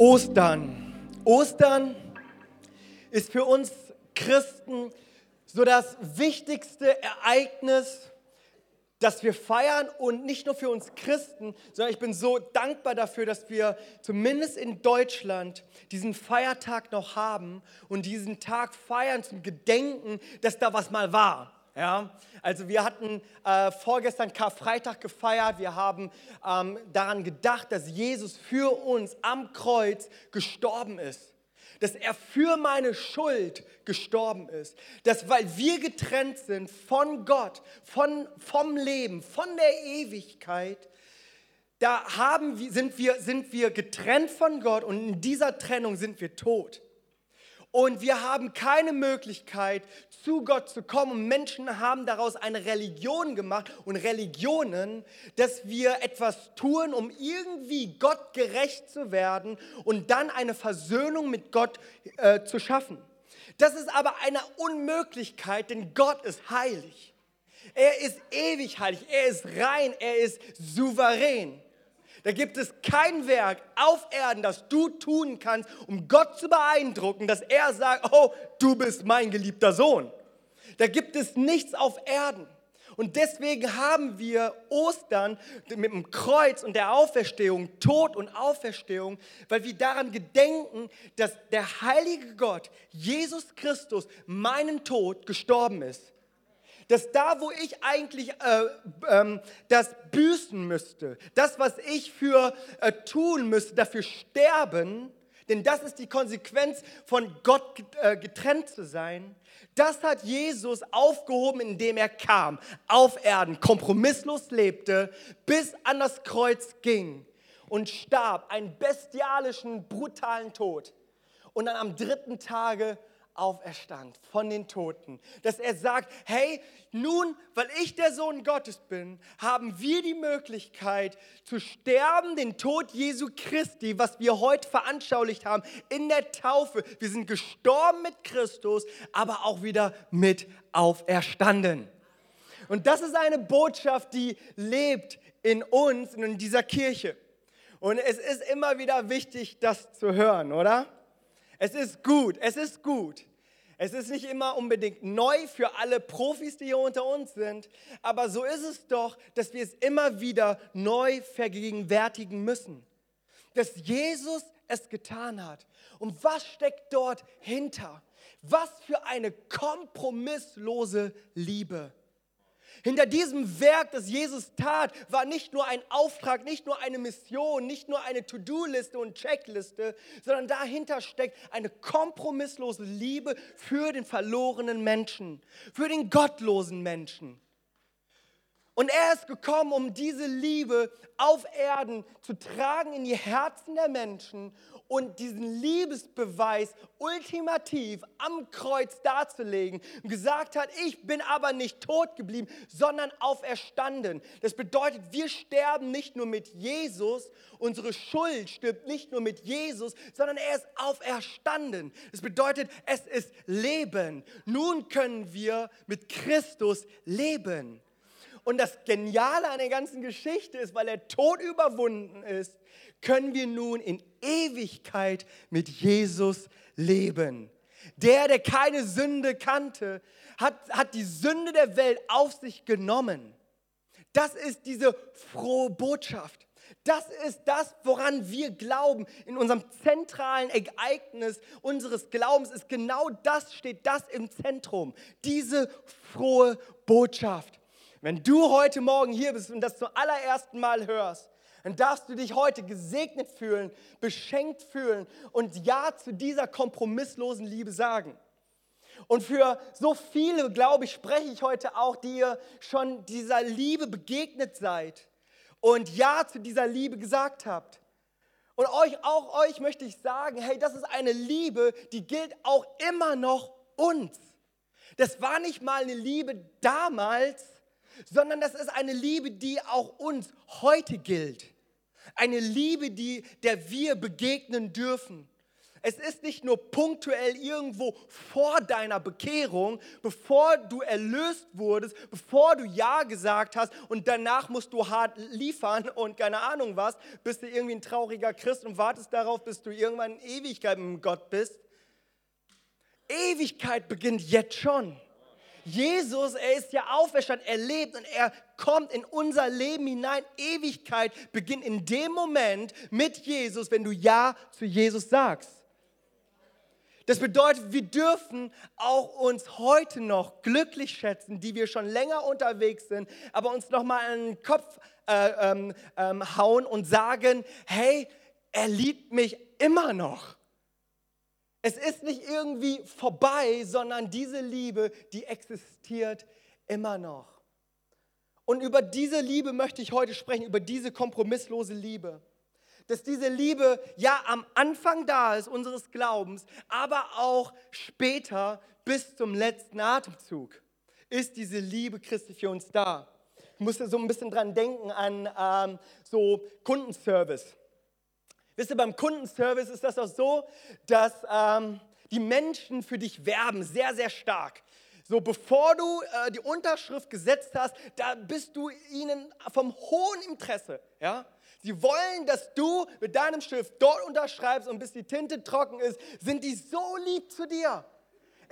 Ostern. Ostern ist für uns Christen so das wichtigste Ereignis, das wir feiern und nicht nur für uns Christen, sondern ich bin so dankbar dafür, dass wir zumindest in Deutschland diesen Feiertag noch haben und diesen Tag feiern zum Gedenken, dass da was mal war. Ja, also wir hatten äh, vorgestern Karfreitag gefeiert. Wir haben ähm, daran gedacht, dass Jesus für uns am Kreuz gestorben ist. Dass er für meine Schuld gestorben ist. Dass weil wir getrennt sind von Gott, von, vom Leben, von der Ewigkeit, da haben, sind, wir, sind wir getrennt von Gott und in dieser Trennung sind wir tot. Und wir haben keine Möglichkeit, zu Gott zu kommen. Und Menschen haben daraus eine Religion gemacht und Religionen, dass wir etwas tun, um irgendwie Gott gerecht zu werden und dann eine Versöhnung mit Gott äh, zu schaffen. Das ist aber eine Unmöglichkeit, denn Gott ist heilig. Er ist ewig heilig, er ist rein, er ist souverän. Da gibt es kein Werk auf Erden, das du tun kannst, um Gott zu beeindrucken, dass er sagt, oh, du bist mein geliebter Sohn. Da gibt es nichts auf Erden. Und deswegen haben wir Ostern mit dem Kreuz und der Auferstehung, Tod und Auferstehung, weil wir daran gedenken, dass der heilige Gott, Jesus Christus, meinen Tod gestorben ist dass da, wo ich eigentlich äh, ähm, das büßen müsste, das, was ich für äh, tun müsste, dafür sterben, denn das ist die Konsequenz von Gott äh, getrennt zu sein, das hat Jesus aufgehoben, indem er kam, auf Erden, kompromisslos lebte, bis an das Kreuz ging und starb, einen bestialischen, brutalen Tod. Und dann am dritten Tage auferstand von den Toten. Dass er sagt, hey, nun, weil ich der Sohn Gottes bin, haben wir die Möglichkeit zu sterben, den Tod Jesu Christi, was wir heute veranschaulicht haben in der Taufe. Wir sind gestorben mit Christus, aber auch wieder mit auferstanden. Und das ist eine Botschaft, die lebt in uns und in dieser Kirche. Und es ist immer wieder wichtig, das zu hören, oder? Es ist gut, es ist gut. Es ist nicht immer unbedingt neu für alle Profis, die hier unter uns sind, aber so ist es doch, dass wir es immer wieder neu vergegenwärtigen müssen. Dass Jesus es getan hat. Und was steckt dort hinter? Was für eine kompromisslose Liebe. Hinter diesem Werk, das Jesus tat, war nicht nur ein Auftrag, nicht nur eine Mission, nicht nur eine To-Do-Liste und Checkliste, sondern dahinter steckt eine kompromisslose Liebe für den verlorenen Menschen, für den gottlosen Menschen. Und er ist gekommen, um diese Liebe auf Erden zu tragen in die Herzen der Menschen und diesen Liebesbeweis ultimativ am Kreuz darzulegen und gesagt hat, ich bin aber nicht tot geblieben, sondern auferstanden. Das bedeutet, wir sterben nicht nur mit Jesus, unsere Schuld stirbt nicht nur mit Jesus, sondern er ist auferstanden. Das bedeutet, es ist Leben. Nun können wir mit Christus leben. Und das Geniale an der ganzen Geschichte ist, weil er Tod überwunden ist, können wir nun in Ewigkeit mit Jesus leben. Der, der keine Sünde kannte, hat, hat die Sünde der Welt auf sich genommen. Das ist diese frohe Botschaft. Das ist das, woran wir glauben. In unserem zentralen Ereignis unseres Glaubens ist genau das, steht das im Zentrum. Diese frohe Botschaft. Wenn du heute Morgen hier bist und das zum allerersten Mal hörst, dann darfst du dich heute gesegnet fühlen, beschenkt fühlen und Ja zu dieser kompromisslosen Liebe sagen. Und für so viele, glaube ich, spreche ich heute auch, die ihr schon dieser Liebe begegnet seid und Ja zu dieser Liebe gesagt habt. Und euch, auch euch möchte ich sagen, hey, das ist eine Liebe, die gilt auch immer noch uns. Das war nicht mal eine Liebe damals, sondern das ist eine Liebe, die auch uns heute gilt. Eine Liebe, die, der wir begegnen dürfen. Es ist nicht nur punktuell irgendwo vor deiner Bekehrung, bevor du erlöst wurdest, bevor du Ja gesagt hast und danach musst du hart liefern und keine Ahnung was, bist du irgendwie ein trauriger Christ und wartest darauf, bis du irgendwann in Ewigkeit mit Gott bist. Ewigkeit beginnt jetzt schon. Jesus, er ist ja auferstanden, er lebt und er kommt in unser Leben hinein. Ewigkeit beginnt in dem Moment mit Jesus, wenn du Ja zu Jesus sagst. Das bedeutet, wir dürfen auch uns heute noch glücklich schätzen, die wir schon länger unterwegs sind, aber uns nochmal an den Kopf äh, ähm, ähm, hauen und sagen, hey, er liebt mich immer noch. Es ist nicht irgendwie vorbei, sondern diese Liebe, die existiert immer noch. Und über diese Liebe möchte ich heute sprechen, über diese kompromisslose Liebe. Dass diese Liebe ja am Anfang da ist unseres Glaubens, aber auch später bis zum letzten Atemzug ist diese Liebe Christi für uns da. Ich musste so ein bisschen dran denken an ähm, so Kundenservice. Wisst ihr, beim Kundenservice ist das auch so, dass ähm, die Menschen für dich werben, sehr, sehr stark. So, bevor du äh, die Unterschrift gesetzt hast, da bist du ihnen vom hohen Interesse. Ja? Sie wollen, dass du mit deinem Stift dort unterschreibst und bis die Tinte trocken ist, sind die so lieb zu dir.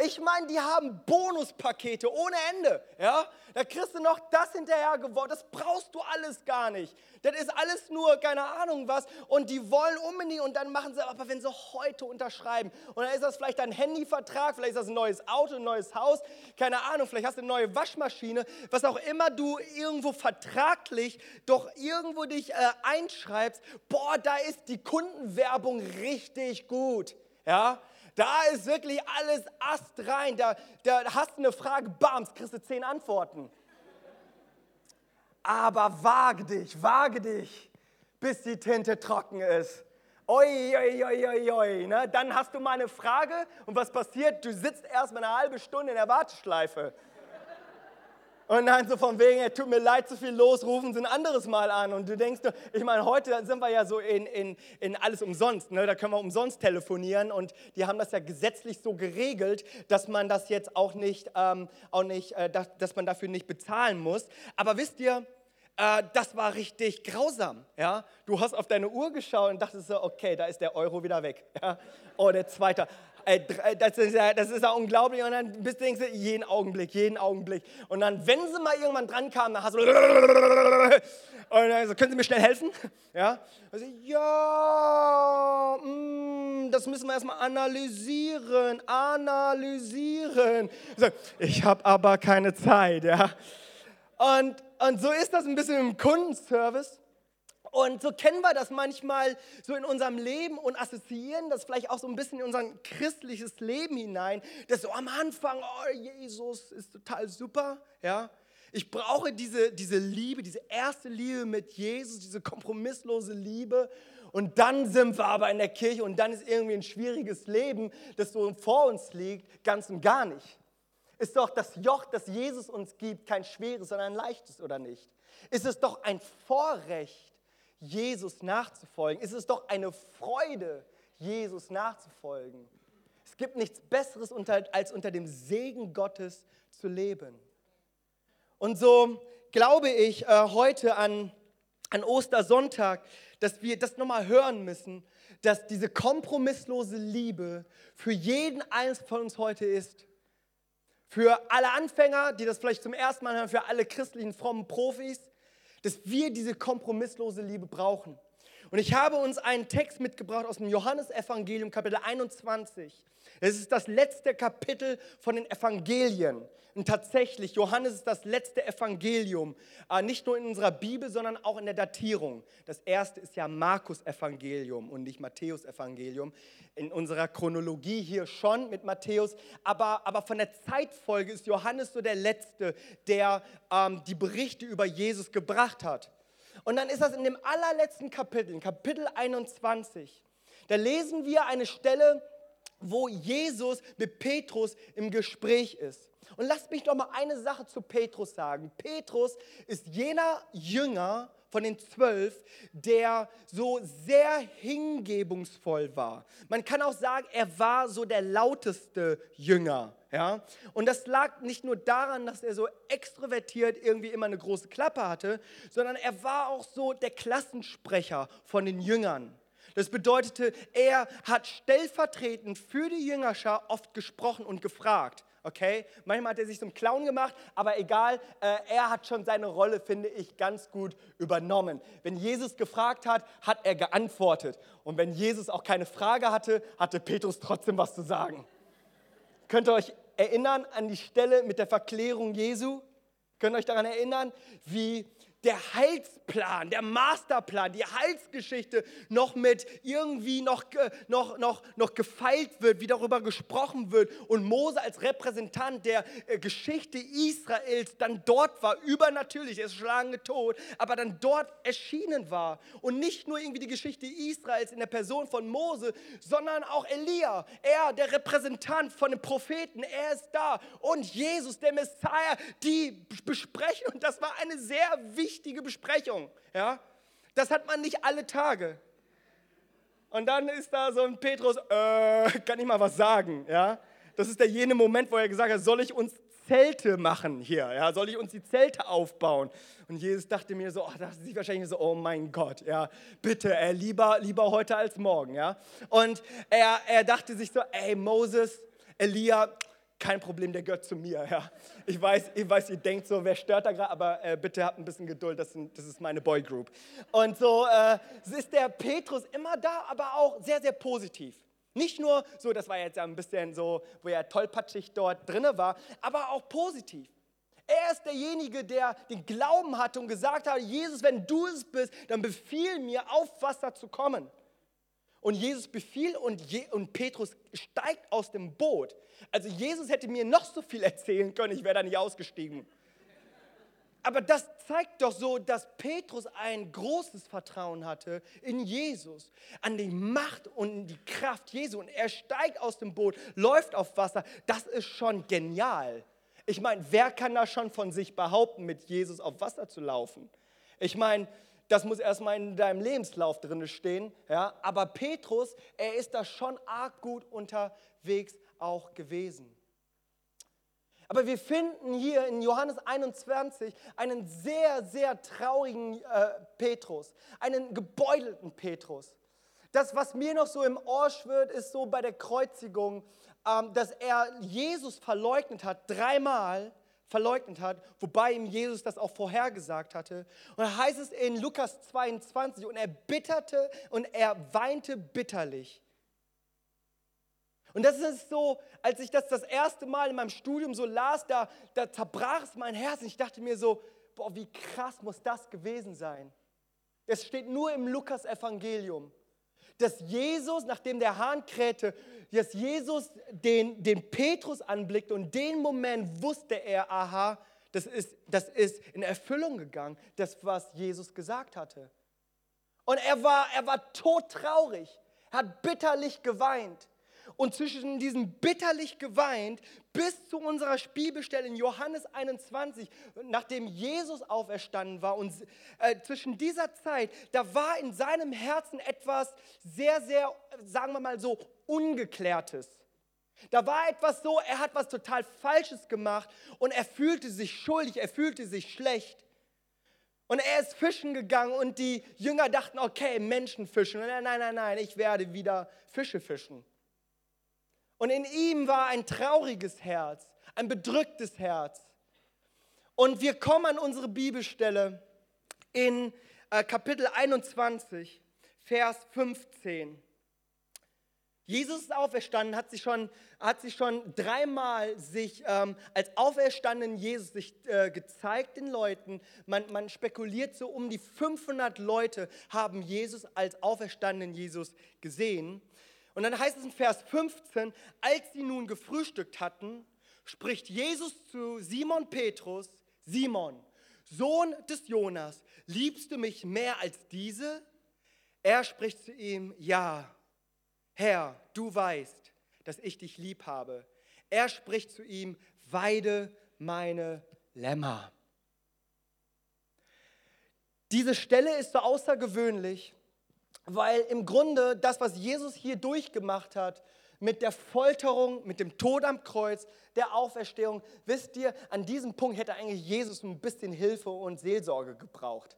Ich meine, die haben Bonuspakete ohne Ende. Ja? Da kriegst du noch das hinterher geworden. Das brauchst du alles gar nicht. Das ist alles nur, keine Ahnung was. Und die wollen unbedingt und dann machen sie, aber wenn sie heute unterschreiben. Und dann ist das vielleicht ein Handyvertrag, vielleicht ist das ein neues Auto, ein neues Haus, keine Ahnung, vielleicht hast du eine neue Waschmaschine, was auch immer du irgendwo vertraglich doch irgendwo dich äh, einschreibst. Boah, da ist die Kundenwerbung richtig gut. Ja, da ist wirklich alles astrein. Da, da hast du eine Frage, bams, kriegst du zehn Antworten. Aber wage dich, wage dich, bis die Tinte trocken ist. Oi, oi, oi, oi, oi. Ne? Dann hast du mal eine Frage und was passiert? Du sitzt erst mal eine halbe Stunde in der Warteschleife. Und dann so von wegen, es tut mir leid, zu viel los, rufen Sie ein anderes Mal an. Und du denkst, ich meine, heute sind wir ja so in, in, in alles umsonst. Ne? Da können wir umsonst telefonieren. Und die haben das ja gesetzlich so geregelt, dass man das jetzt auch nicht, ähm, auch nicht äh, dass, dass man dafür nicht bezahlen muss. Aber wisst ihr, äh, das war richtig grausam. Ja? Du hast auf deine Uhr geschaut und dachtest so, okay, da ist der Euro wieder weg. Ja? Oh, der zweite. Äh, das ist, ja, das ist ja unglaublich. Und dann bist du denkst, jeden Augenblick, jeden Augenblick. Und dann, wenn sie mal irgendwann dran kamen, dann hast du. Und dann so, können Sie mir schnell helfen? Ja, also, ja mm, das müssen wir erstmal analysieren, analysieren. Ich habe aber keine Zeit. Ja. Und, und so ist das ein bisschen im Kundenservice. Und so kennen wir das manchmal so in unserem Leben und assoziieren das vielleicht auch so ein bisschen in unser christliches Leben hinein, dass so am Anfang, oh, Jesus ist total super, ja. Ich brauche diese, diese Liebe, diese erste Liebe mit Jesus, diese kompromisslose Liebe. Und dann sind wir aber in der Kirche und dann ist irgendwie ein schwieriges Leben, das so vor uns liegt, ganz und gar nicht. Ist doch das Joch, das Jesus uns gibt, kein schweres, sondern ein leichtes, oder nicht? Ist es doch ein Vorrecht, Jesus nachzufolgen, ist es doch eine Freude, Jesus nachzufolgen. Es gibt nichts Besseres, als unter dem Segen Gottes zu leben. Und so glaube ich äh, heute an, an Ostersonntag, dass wir das nochmal hören müssen, dass diese kompromisslose Liebe für jeden eines von uns heute ist. Für alle Anfänger, die das vielleicht zum ersten Mal hören, für alle christlichen frommen Profis, dass wir diese kompromisslose Liebe brauchen. Und ich habe uns einen Text mitgebracht aus dem Johannesevangelium, Kapitel 21. Es ist das letzte Kapitel von den Evangelien. Und tatsächlich, Johannes ist das letzte Evangelium, äh, nicht nur in unserer Bibel, sondern auch in der Datierung. Das erste ist ja Markus Evangelium und nicht Matthäus Evangelium. In unserer Chronologie hier schon mit Matthäus, aber, aber von der Zeitfolge ist Johannes so der letzte, der ähm, die Berichte über Jesus gebracht hat. Und dann ist das in dem allerletzten Kapitel, in Kapitel 21. Da lesen wir eine Stelle, wo Jesus mit Petrus im Gespräch ist. Und lasst mich doch mal eine Sache zu Petrus sagen. Petrus ist jener Jünger von den zwölf, der so sehr hingebungsvoll war. Man kann auch sagen, er war so der lauteste Jünger. Ja? Und das lag nicht nur daran, dass er so extrovertiert irgendwie immer eine große Klappe hatte, sondern er war auch so der Klassensprecher von den Jüngern. Das bedeutete, er hat stellvertretend für die Jüngerschar oft gesprochen und gefragt. Okay? Manchmal hat er sich zum Clown gemacht, aber egal, äh, er hat schon seine Rolle, finde ich, ganz gut übernommen. Wenn Jesus gefragt hat, hat er geantwortet. Und wenn Jesus auch keine Frage hatte, hatte Petrus trotzdem was zu sagen. Könnt ihr euch erinnern an die Stelle mit der Verklärung Jesu? Könnt ihr euch daran erinnern, wie der Heilsplan, der Masterplan, die Heilsgeschichte noch mit irgendwie noch, noch, noch, noch gefeilt wird, wie darüber gesprochen wird und Mose als Repräsentant der äh, Geschichte Israels dann dort war, übernatürlich, er ist schon lange tot, aber dann dort erschienen war. Und nicht nur irgendwie die Geschichte Israels in der Person von Mose, sondern auch Elia, er, der Repräsentant von den Propheten, er ist da. Und Jesus, der Messiah, die besprechen. Und das war eine sehr wichtige wichtige Besprechung. Ja? Das hat man nicht alle Tage. Und dann ist da so ein Petrus, äh, kann ich mal was sagen? Ja? Das ist der jene Moment, wo er gesagt hat, soll ich uns Zelte machen hier? Ja? Soll ich uns die Zelte aufbauen? Und Jesus dachte mir so, oh, dachte sich wahrscheinlich so, oh mein Gott, ja, bitte, äh, lieber, lieber heute als morgen. Ja? Und er, er dachte sich so, ey Moses, Elia, kein Problem, der gehört zu mir. Ja. Ich, weiß, ich weiß, ihr denkt so, wer stört da gerade, aber äh, bitte habt ein bisschen Geduld, das, sind, das ist meine Boygroup. Und so äh, ist der Petrus immer da, aber auch sehr, sehr positiv. Nicht nur so, das war jetzt ein bisschen so, wo er tollpatschig dort drinne war, aber auch positiv. Er ist derjenige, der den Glauben hatte und gesagt hat, Jesus, wenn du es bist, dann befiehl mir, auf Wasser zu kommen. Und Jesus befiehlt und, Je und Petrus steigt aus dem Boot. Also Jesus hätte mir noch so viel erzählen können, ich wäre da nicht ausgestiegen. Aber das zeigt doch so, dass Petrus ein großes Vertrauen hatte in Jesus, an die Macht und die Kraft Jesu. Und er steigt aus dem Boot, läuft auf Wasser. Das ist schon genial. Ich meine, wer kann da schon von sich behaupten, mit Jesus auf Wasser zu laufen? Ich meine, das muss erstmal in deinem Lebenslauf drin stehen. Ja? Aber Petrus, er ist da schon arg gut unterwegs auch gewesen. Aber wir finden hier in Johannes 21 einen sehr, sehr traurigen äh, Petrus, einen gebeutelten Petrus. Das, was mir noch so im Ohr schwirrt, ist so bei der Kreuzigung, ähm, dass er Jesus verleugnet hat, dreimal verleugnet hat, wobei ihm Jesus das auch vorhergesagt hatte. Und da heißt es in Lukas 22, und er bitterte und er weinte bitterlich. Und das ist so, als ich das das erste Mal in meinem Studium so las, da, da zerbrach es mein Herz. Und ich dachte mir so, boah, wie krass muss das gewesen sein. Es steht nur im Lukas-Evangelium, dass Jesus, nachdem der Hahn krähte, dass Jesus den, den Petrus anblickte und den Moment wusste er, aha, das ist, das ist in Erfüllung gegangen, das, was Jesus gesagt hatte. Und er war, er war todtraurig, hat bitterlich geweint. Und zwischen diesem bitterlich geweint bis zu unserer Bibelstelle in Johannes 21, nachdem Jesus auferstanden war, und äh, zwischen dieser Zeit, da war in seinem Herzen etwas sehr, sehr, sagen wir mal so, Ungeklärtes. Da war etwas so, er hat was total Falsches gemacht und er fühlte sich schuldig, er fühlte sich schlecht. Und er ist fischen gegangen und die Jünger dachten, okay, Menschen fischen. Und er, nein, nein, nein, ich werde wieder Fische fischen. Und in ihm war ein trauriges Herz, ein bedrücktes Herz. Und wir kommen an unsere Bibelstelle in äh, Kapitel 21, Vers 15. Jesus ist auferstanden, hat sich schon, hat sich schon dreimal sich ähm, als auferstandenen Jesus sich äh, gezeigt den Leuten. Man, man spekuliert so, um die 500 Leute haben Jesus als auferstandenen Jesus gesehen. Und dann heißt es in Vers 15, als sie nun gefrühstückt hatten, spricht Jesus zu Simon Petrus, Simon, Sohn des Jonas, liebst du mich mehr als diese? Er spricht zu ihm, ja, Herr, du weißt, dass ich dich lieb habe. Er spricht zu ihm, weide meine Lämmer. Diese Stelle ist so außergewöhnlich, weil im Grunde das, was Jesus hier durchgemacht hat, mit der Folterung, mit dem Tod am Kreuz, der Auferstehung, wisst ihr, an diesem Punkt hätte eigentlich Jesus ein bisschen Hilfe und Seelsorge gebraucht.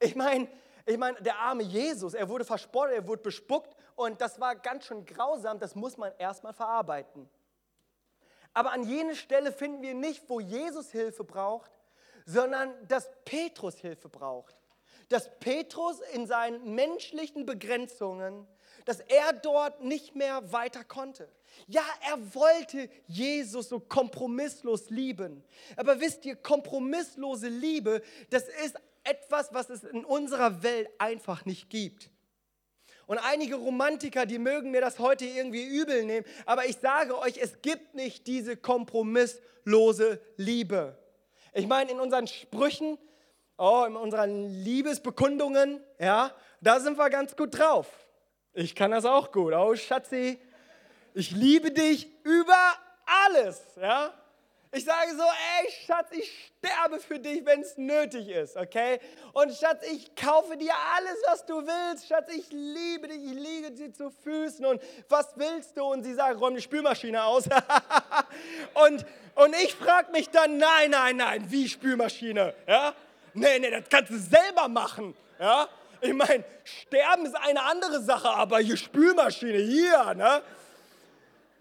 Ich meine, ich meine, der arme Jesus, er wurde verspottet, er wurde bespuckt und das war ganz schön grausam, das muss man erstmal verarbeiten. Aber an jene Stelle finden wir nicht, wo Jesus Hilfe braucht, sondern dass Petrus Hilfe braucht. Dass Petrus in seinen menschlichen Begrenzungen, dass er dort nicht mehr weiter konnte. Ja, er wollte Jesus so kompromisslos lieben. Aber wisst ihr, kompromisslose Liebe, das ist etwas, was es in unserer Welt einfach nicht gibt. Und einige Romantiker, die mögen mir das heute irgendwie übel nehmen, aber ich sage euch, es gibt nicht diese kompromisslose Liebe. Ich meine, in unseren Sprüchen, oh, in unseren Liebesbekundungen, ja, da sind wir ganz gut drauf. Ich kann das auch gut. Oh, Schatzi, ich liebe dich über alles, ja. Ich sage so, ey Schatz, ich sterbe für dich, wenn es nötig ist, okay? Und Schatz, ich kaufe dir alles, was du willst. Schatz, ich liebe dich, ich liege dir zu Füßen. Und was willst du? Und sie sagt, räum die Spülmaschine aus. und, und ich frage mich dann, nein, nein, nein, wie Spülmaschine? Ja? Nee, nee, das kannst du selber machen. Ja? Ich meine, sterben ist eine andere Sache, aber hier Spülmaschine, hier, ne?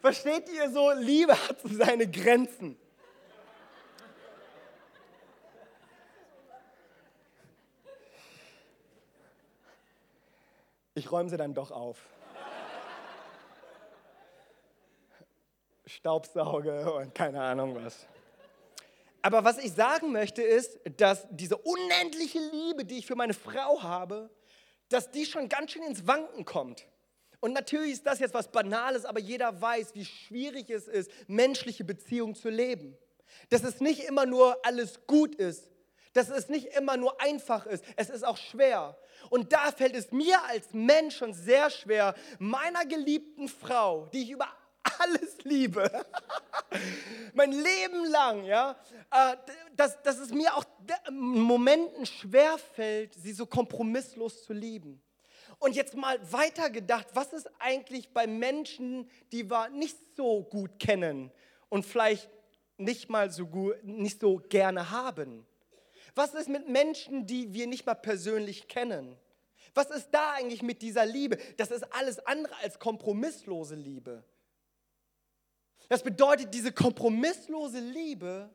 Versteht ihr so, Liebe hat seine Grenzen. Ich räume sie dann doch auf. Staubsauge und keine Ahnung was. Aber was ich sagen möchte ist, dass diese unendliche Liebe, die ich für meine Frau habe, dass die schon ganz schön ins Wanken kommt. Und natürlich ist das jetzt was Banales, aber jeder weiß, wie schwierig es ist, menschliche Beziehungen zu leben. Dass es nicht immer nur alles gut ist, dass es nicht immer nur einfach ist, es ist auch schwer. Und da fällt es mir als Mensch schon sehr schwer, meiner geliebten Frau, die ich über alles liebe, mein Leben lang, ja, äh, dass, dass es mir auch in Momenten schwer fällt, sie so kompromisslos zu lieben. Und jetzt mal weitergedacht, was ist eigentlich bei Menschen, die wir nicht so gut kennen und vielleicht nicht mal so gut, nicht so gerne haben? Was ist mit Menschen, die wir nicht mal persönlich kennen? Was ist da eigentlich mit dieser Liebe? Das ist alles andere als kompromisslose Liebe. Das bedeutet, diese kompromisslose Liebe,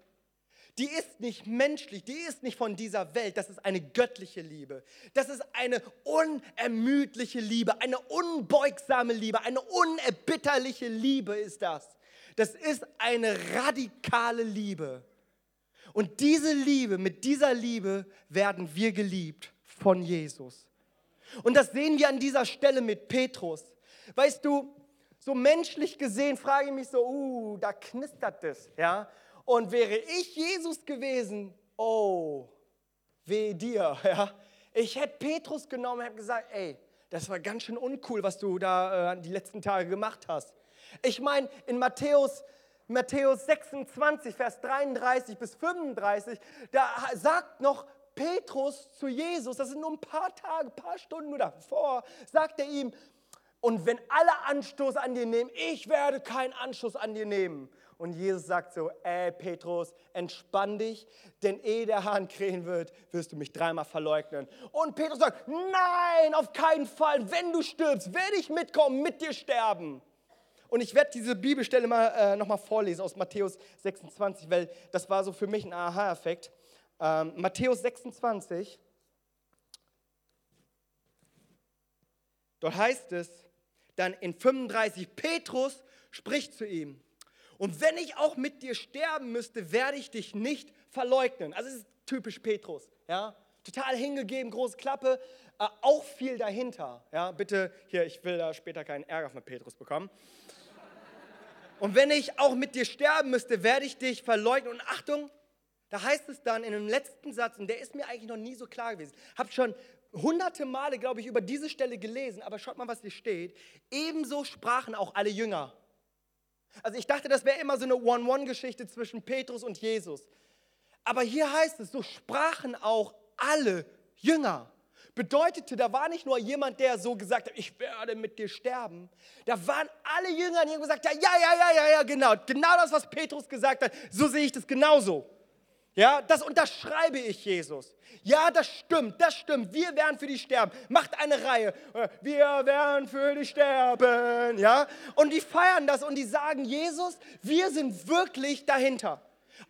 die ist nicht menschlich, die ist nicht von dieser Welt, das ist eine göttliche Liebe. Das ist eine unermüdliche Liebe, eine unbeugsame Liebe, eine unerbitterliche Liebe ist das. Das ist eine radikale Liebe. Und diese Liebe, mit dieser Liebe werden wir geliebt von Jesus. Und das sehen wir an dieser Stelle mit Petrus. Weißt du, so menschlich gesehen frage ich mich so, uh, da knistert es, ja? Und wäre ich Jesus gewesen, oh, weh dir, ja? Ich hätte Petrus genommen und hätte gesagt, ey, das war ganz schön uncool, was du da äh, die letzten Tage gemacht hast. Ich meine, in Matthäus Matthäus 26, Vers 33 bis 35, da sagt noch Petrus zu Jesus, das sind nur ein paar Tage, ein paar Stunden nur davor, sagt er ihm, und wenn alle Anstoß an dir nehmen, ich werde keinen Anstoß an dir nehmen. Und Jesus sagt so, ey Petrus, entspann dich, denn ehe der Hahn krähen wird, wirst du mich dreimal verleugnen. Und Petrus sagt, nein, auf keinen Fall, wenn du stirbst, werde ich mitkommen, mit dir sterben. Und ich werde diese Bibelstelle mal, äh, nochmal vorlesen aus Matthäus 26, weil das war so für mich ein Aha-Effekt. Ähm, Matthäus 26, dort heißt es dann in 35, Petrus spricht zu ihm. Und wenn ich auch mit dir sterben müsste, werde ich dich nicht verleugnen. Also es ist typisch Petrus, ja. Total hingegeben, große Klappe, äh, auch viel dahinter. Ja, bitte hier, ich will da später keinen Ärger von Petrus bekommen. Und wenn ich auch mit dir sterben müsste, werde ich dich verleugnen. Und Achtung, da heißt es dann in dem letzten Satz, und der ist mir eigentlich noch nie so klar gewesen. Hab schon hunderte Male, glaube ich, über diese Stelle gelesen, aber schaut mal, was hier steht. Ebenso sprachen auch alle Jünger. Also ich dachte, das wäre immer so eine One-One-Geschichte zwischen Petrus und Jesus. Aber hier heißt es, so sprachen auch alle Jünger bedeutete, da war nicht nur jemand, der so gesagt hat, ich werde mit dir sterben. Da waren alle Jünger, die haben gesagt, ja, ja, ja, ja, ja, genau. Genau das, was Petrus gesagt hat, so sehe ich das genauso. Ja, das unterschreibe ich Jesus. Ja, das stimmt, das stimmt. Wir werden für dich sterben. Macht eine Reihe. Wir werden für dich sterben. Ja, und die feiern das und die sagen, Jesus, wir sind wirklich dahinter.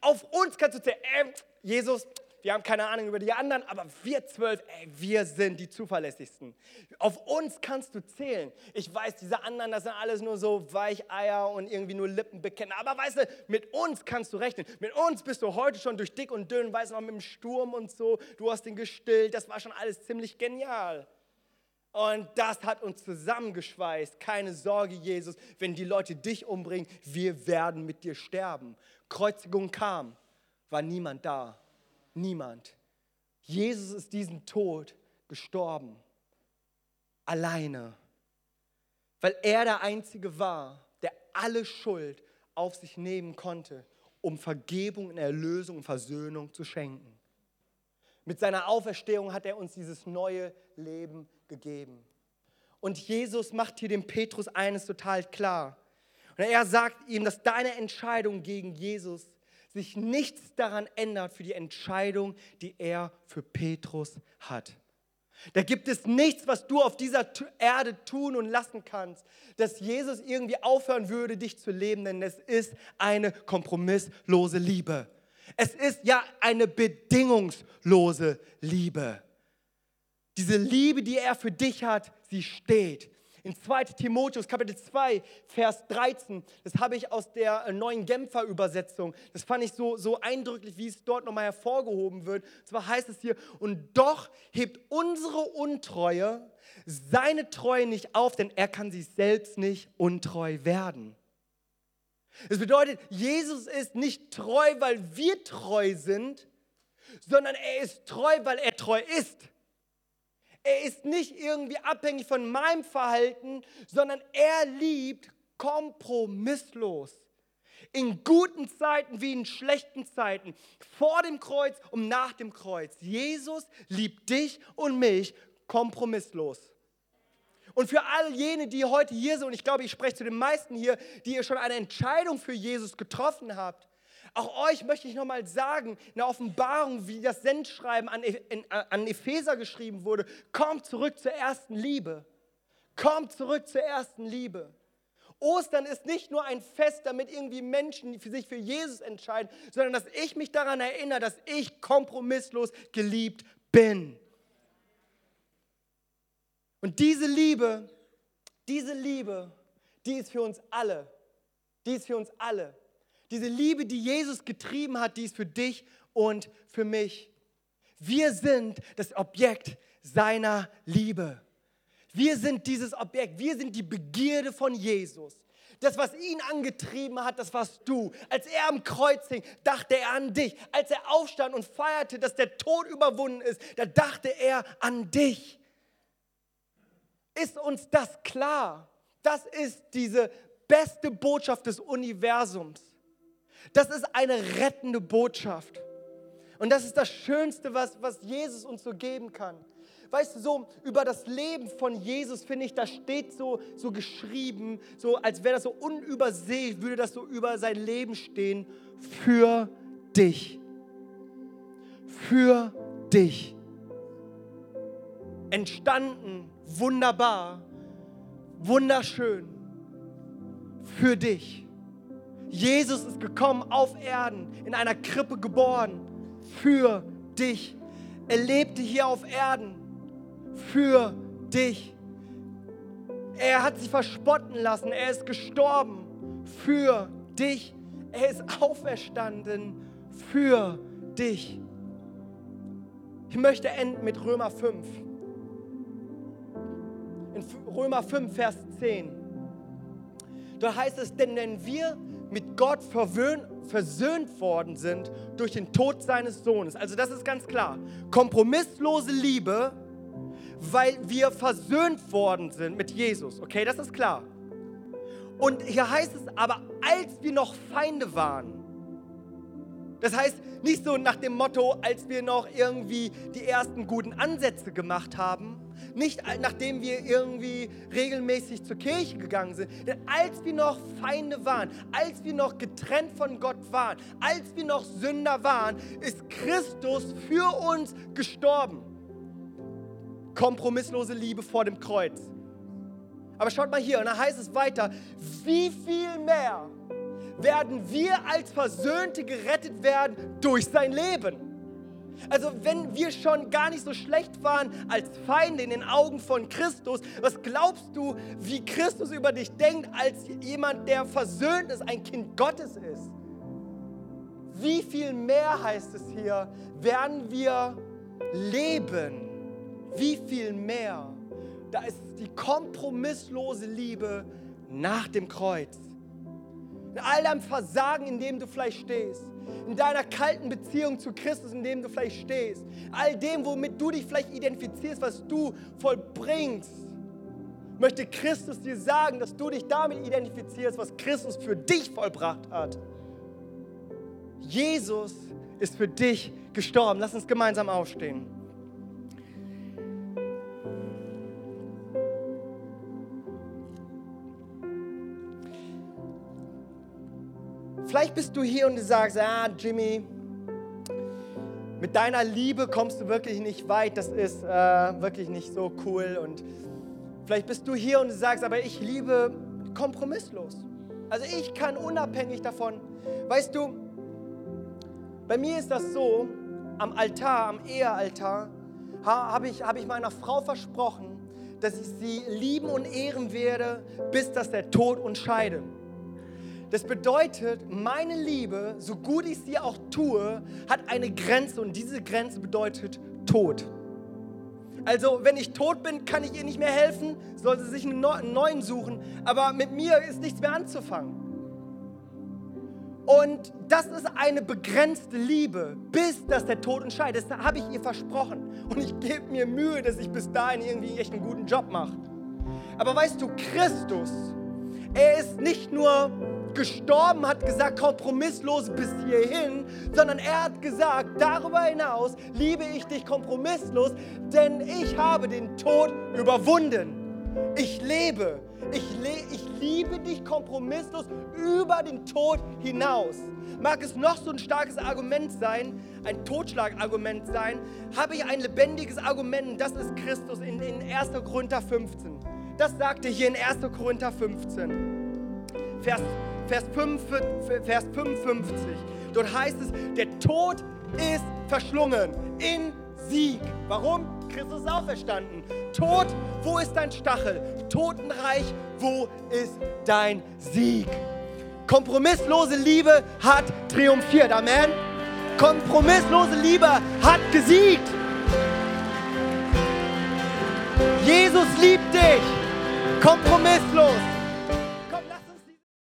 Auf uns kannst du zählen. Äh, Jesus, wir haben keine Ahnung über die anderen, aber wir zwölf, ey, wir sind die zuverlässigsten. Auf uns kannst du zählen. Ich weiß, diese anderen, das sind alles nur so Weicheier und irgendwie nur Lippenbekenner. Aber weißt du, mit uns kannst du rechnen. Mit uns bist du heute schon durch dick und dünn, weißt du noch, mit dem Sturm und so. Du hast den gestillt, das war schon alles ziemlich genial. Und das hat uns zusammengeschweißt. Keine Sorge, Jesus, wenn die Leute dich umbringen, wir werden mit dir sterben. Kreuzigung kam, war niemand da. Niemand. Jesus ist diesen Tod gestorben. Alleine. Weil er der Einzige war, der alle Schuld auf sich nehmen konnte, um Vergebung und Erlösung und Versöhnung zu schenken. Mit seiner Auferstehung hat er uns dieses neue Leben gegeben. Und Jesus macht hier dem Petrus eines total klar. Und er sagt ihm, dass deine Entscheidung gegen Jesus sich nichts daran ändert für die Entscheidung, die er für Petrus hat. Da gibt es nichts, was du auf dieser Erde tun und lassen kannst, dass Jesus irgendwie aufhören würde, dich zu leben, denn es ist eine kompromisslose Liebe. Es ist ja eine bedingungslose Liebe. Diese Liebe, die er für dich hat, sie steht. In 2 Timotheus Kapitel 2, Vers 13, das habe ich aus der äh, neuen Genfer Übersetzung. Das fand ich so, so eindrücklich, wie es dort nochmal hervorgehoben wird. Und zwar heißt es hier, und doch hebt unsere Untreue seine Treue nicht auf, denn er kann sich selbst nicht untreu werden. Das bedeutet, Jesus ist nicht treu, weil wir treu sind, sondern er ist treu, weil er treu ist. Er ist nicht irgendwie abhängig von meinem Verhalten, sondern er liebt kompromisslos. In guten Zeiten wie in schlechten Zeiten, vor dem Kreuz und nach dem Kreuz. Jesus liebt dich und mich kompromisslos. Und für all jene, die heute hier sind, und ich glaube, ich spreche zu den meisten hier, die ihr schon eine Entscheidung für Jesus getroffen habt, auch euch möchte ich nochmal sagen, in der Offenbarung, wie das Sendschreiben an, e, an Epheser geschrieben wurde, kommt zurück zur ersten Liebe. Kommt zurück zur ersten Liebe. Ostern ist nicht nur ein Fest, damit irgendwie Menschen sich für Jesus entscheiden, sondern dass ich mich daran erinnere, dass ich kompromisslos geliebt bin. Und diese Liebe, diese Liebe, die ist für uns alle. Die ist für uns alle. Diese Liebe, die Jesus getrieben hat, die ist für dich und für mich. Wir sind das Objekt seiner Liebe. Wir sind dieses Objekt. Wir sind die Begierde von Jesus. Das, was ihn angetrieben hat, das warst du. Als er am Kreuz hing, dachte er an dich. Als er aufstand und feierte, dass der Tod überwunden ist, da dachte er an dich. Ist uns das klar? Das ist diese beste Botschaft des Universums. Das ist eine rettende Botschaft. Und das ist das Schönste, was, was Jesus uns so geben kann. Weißt du, so über das Leben von Jesus, finde ich, da steht so, so geschrieben, so als wäre das so unübersehlich, würde das so über sein Leben stehen, für dich. Für dich. Entstanden, wunderbar, wunderschön, für dich. Jesus ist gekommen auf Erden, in einer Krippe geboren, für dich. Er lebte hier auf Erden, für dich. Er hat sich verspotten lassen, er ist gestorben, für dich. Er ist auferstanden, für dich. Ich möchte enden mit Römer 5. In Römer 5, Vers 10. Da heißt es, denn wenn wir mit Gott versöhnt worden sind durch den Tod seines Sohnes. Also das ist ganz klar. Kompromisslose Liebe, weil wir versöhnt worden sind mit Jesus. Okay, das ist klar. Und hier heißt es aber, als wir noch Feinde waren, Das heißt, nicht so nach dem Motto, als wir noch irgendwie die ersten guten Ansätze gemacht haben, nicht nachdem wir irgendwie regelmäßig zur Kirche gegangen sind, denn als wir noch Feinde waren, als wir noch getrennt von Gott waren, als wir noch Sünder waren, ist Christus für uns gestorben. Kompromisslose Liebe vor dem Kreuz. Aber schaut mal hier, und da heißt es weiter, wie viel mehr werden wir als Versöhnte gerettet werden durch sein Leben. Also wenn wir schon gar nicht so schlecht waren als Feinde in den Augen von Christus, was glaubst du, wie Christus über dich denkt als jemand, der versöhnt ist, ein Kind Gottes ist? Wie viel mehr heißt es hier, werden wir leben? Wie viel mehr? Da ist die kompromisslose Liebe nach dem Kreuz in all deinem Versagen, in dem du vielleicht stehst, in deiner kalten Beziehung zu Christus, in dem du vielleicht stehst, all dem, womit du dich vielleicht identifizierst, was du vollbringst, möchte Christus dir sagen, dass du dich damit identifizierst, was Christus für dich vollbracht hat. Jesus ist für dich gestorben. Lass uns gemeinsam aufstehen. Vielleicht bist du hier und du sagst, ah, Jimmy, mit deiner Liebe kommst du wirklich nicht weit, das ist äh, wirklich nicht so cool. Und vielleicht bist du hier und du sagst, aber ich liebe kompromisslos. Also ich kann unabhängig davon, weißt du, bei mir ist das so, am Altar, am Ehealtar, habe ich, hab ich meiner Frau versprochen, dass ich sie lieben und ehren werde, bis dass der Tod uns scheidet. Das bedeutet, meine Liebe, so gut ich sie auch tue, hat eine Grenze und diese Grenze bedeutet Tod. Also, wenn ich tot bin, kann ich ihr nicht mehr helfen, soll sie sich einen neuen suchen, aber mit mir ist nichts mehr anzufangen. Und das ist eine begrenzte Liebe, bis dass der Tod entscheidet. Das habe ich ihr versprochen. Und ich gebe mir Mühe, dass ich bis dahin irgendwie echt einen guten Job mache. Aber weißt du, Christus, er ist nicht nur gestorben, hat gesagt, kompromisslos bis hierhin, sondern er hat gesagt, darüber hinaus liebe ich dich kompromisslos, denn ich habe den Tod überwunden. Ich lebe, ich, le ich liebe dich kompromisslos über den Tod hinaus. Mag es noch so ein starkes Argument sein, ein Totschlagargument sein, habe ich ein lebendiges Argument, das ist Christus in, in 1. Korinther 15. Das sagt er hier in 1. Korinther 15. Vers Vers, 5, Vers 55. Dort heißt es, der Tod ist verschlungen in Sieg. Warum? Christus ist auferstanden. Tod, wo ist dein Stachel? Totenreich, wo ist dein Sieg? Kompromisslose Liebe hat triumphiert. Amen. Kompromisslose Liebe hat gesiegt. Jesus liebt dich. Kompromisslos.